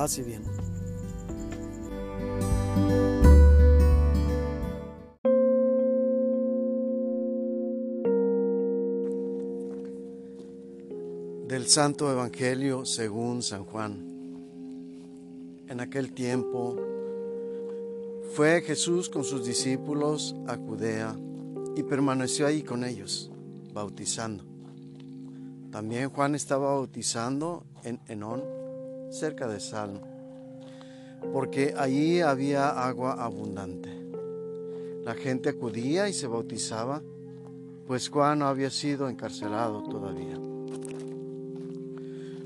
Paz bien. Del Santo Evangelio según San Juan. En aquel tiempo fue Jesús con sus discípulos a Judea y permaneció ahí con ellos, bautizando. También Juan estaba bautizando en Enón, cerca de Salmo, porque allí había agua abundante. La gente acudía y se bautizaba, pues Juan no había sido encarcelado todavía.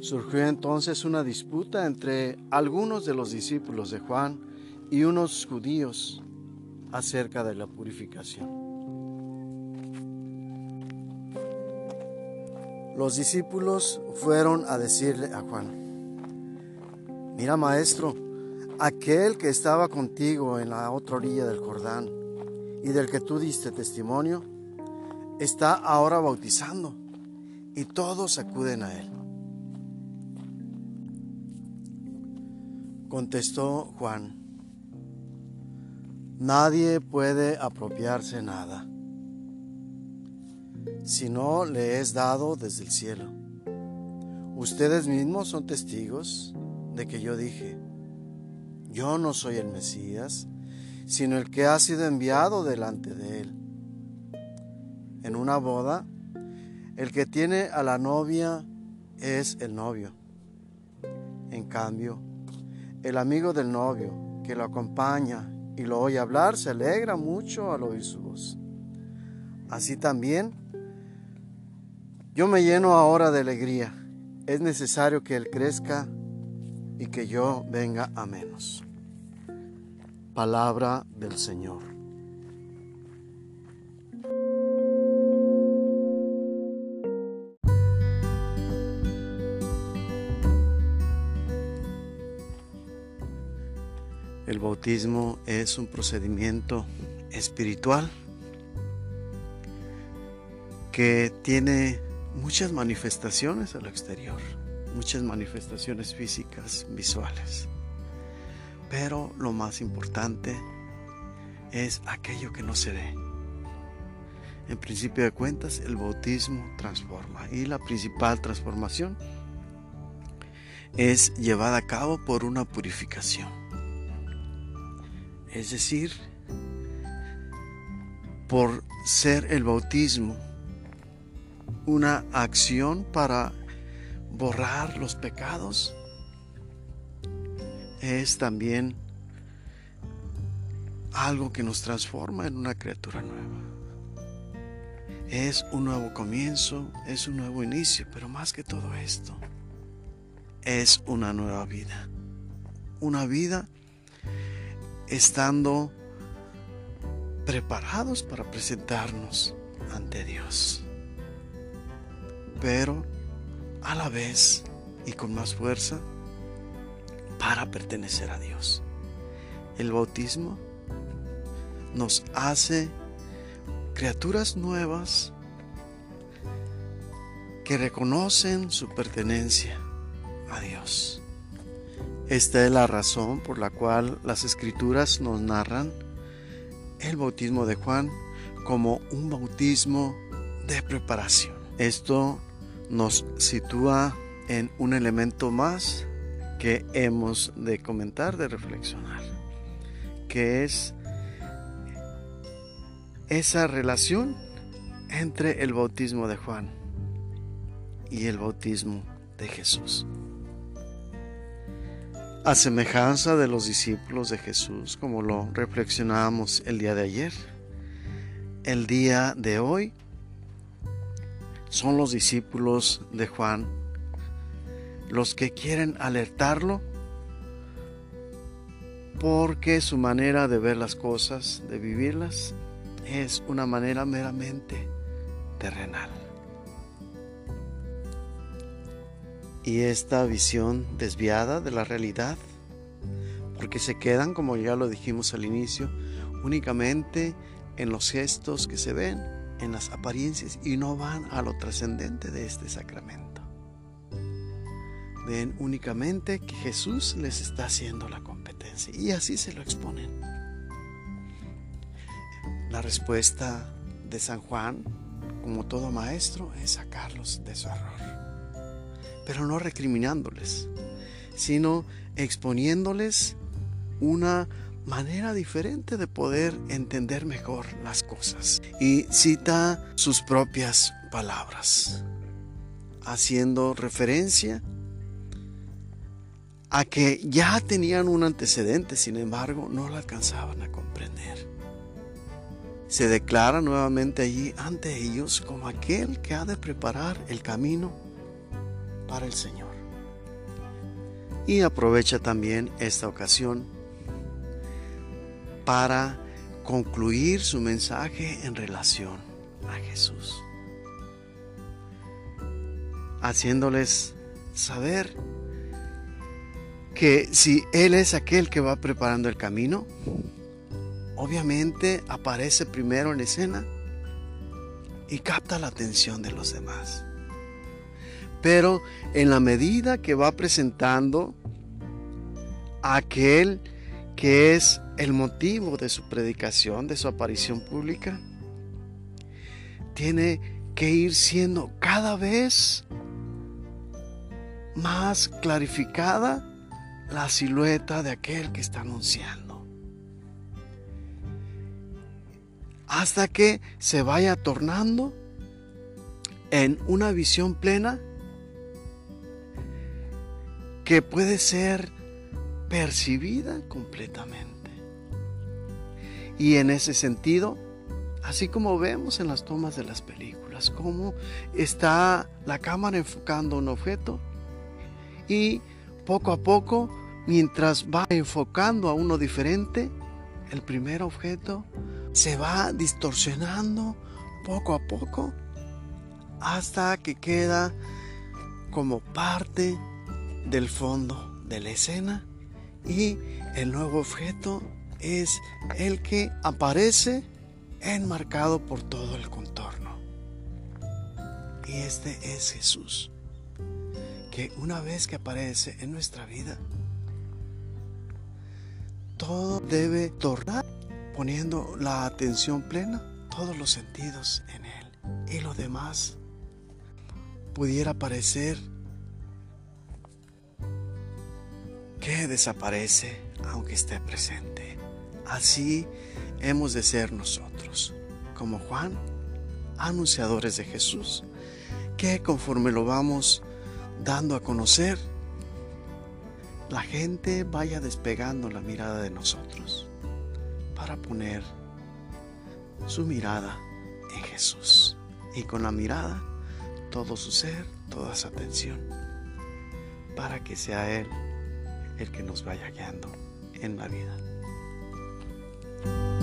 Surgió entonces una disputa entre algunos de los discípulos de Juan y unos judíos acerca de la purificación. Los discípulos fueron a decirle a Juan, mira maestro, aquel que estaba contigo en la otra orilla del Jordán y del que tú diste testimonio, está ahora bautizando y todos acuden a él. Contestó Juan, nadie puede apropiarse nada si no le es dado desde el cielo. Ustedes mismos son testigos de que yo dije, yo no soy el Mesías, sino el que ha sido enviado delante de él. En una boda, el que tiene a la novia es el novio. En cambio, el amigo del novio que lo acompaña y lo oye hablar se alegra mucho al oír su voz. Así también, yo me lleno ahora de alegría. Es necesario que Él crezca y que yo venga a menos. Palabra del Señor. El bautismo es un procedimiento espiritual que tiene muchas manifestaciones al exterior, muchas manifestaciones físicas, visuales. Pero lo más importante es aquello que no se ve. En principio de cuentas, el bautismo transforma y la principal transformación es llevada a cabo por una purificación. Es decir, por ser el bautismo una acción para borrar los pecados, es también algo que nos transforma en una criatura nueva. Es un nuevo comienzo, es un nuevo inicio, pero más que todo esto, es una nueva vida. Una vida estando preparados para presentarnos ante Dios pero a la vez y con más fuerza para pertenecer a Dios. El bautismo nos hace criaturas nuevas que reconocen su pertenencia a Dios. Esta es la razón por la cual las escrituras nos narran el bautismo de Juan como un bautismo de preparación. Esto nos sitúa en un elemento más que hemos de comentar, de reflexionar, que es esa relación entre el bautismo de Juan y el bautismo de Jesús. A semejanza de los discípulos de Jesús, como lo reflexionábamos el día de ayer, el día de hoy son los discípulos de Juan los que quieren alertarlo porque su manera de ver las cosas, de vivirlas, es una manera meramente terrenal. Y esta visión desviada de la realidad, porque se quedan, como ya lo dijimos al inicio, únicamente en los gestos que se ven, en las apariencias y no van a lo trascendente de este sacramento. ven únicamente que Jesús les está haciendo la competencia y así se lo exponen. La respuesta de San Juan, como todo maestro, es sacarlos de su error, pero no recriminándoles, sino exponiéndoles una manera diferente de poder entender mejor las cosas. Y cita sus propias palabras, haciendo referencia a que ya tenían un antecedente, sin embargo, no lo alcanzaban a comprender. Se declara nuevamente allí ante ellos como aquel que ha de preparar el camino para el Señor. Y aprovecha también esta ocasión para concluir su mensaje en relación a Jesús, haciéndoles saber que si Él es aquel que va preparando el camino, obviamente aparece primero en escena y capta la atención de los demás. Pero en la medida que va presentando a aquel que es el motivo de su predicación, de su aparición pública, tiene que ir siendo cada vez más clarificada la silueta de aquel que está anunciando. Hasta que se vaya tornando en una visión plena que puede ser percibida completamente. Y en ese sentido, así como vemos en las tomas de las películas, cómo está la cámara enfocando un objeto y poco a poco, mientras va enfocando a uno diferente, el primer objeto se va distorsionando poco a poco hasta que queda como parte del fondo de la escena y el nuevo objeto es el que aparece enmarcado por todo el contorno. Y este es Jesús, que una vez que aparece en nuestra vida, todo debe tornar poniendo la atención plena, todos los sentidos en Él. Y lo demás pudiera parecer que desaparece aunque esté presente. Así hemos de ser nosotros, como Juan, anunciadores de Jesús, que conforme lo vamos dando a conocer, la gente vaya despegando la mirada de nosotros para poner su mirada en Jesús y con la mirada todo su ser, toda su atención, para que sea Él el que nos vaya guiando en la vida. Bye.